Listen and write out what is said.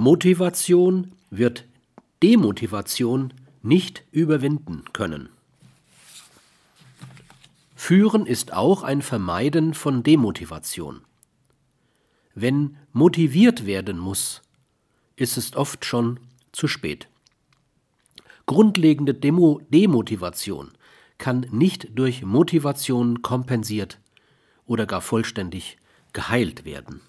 Motivation wird Demotivation nicht überwinden können. Führen ist auch ein Vermeiden von Demotivation. Wenn motiviert werden muss, ist es oft schon zu spät. Grundlegende Demo Demotivation kann nicht durch Motivation kompensiert oder gar vollständig geheilt werden.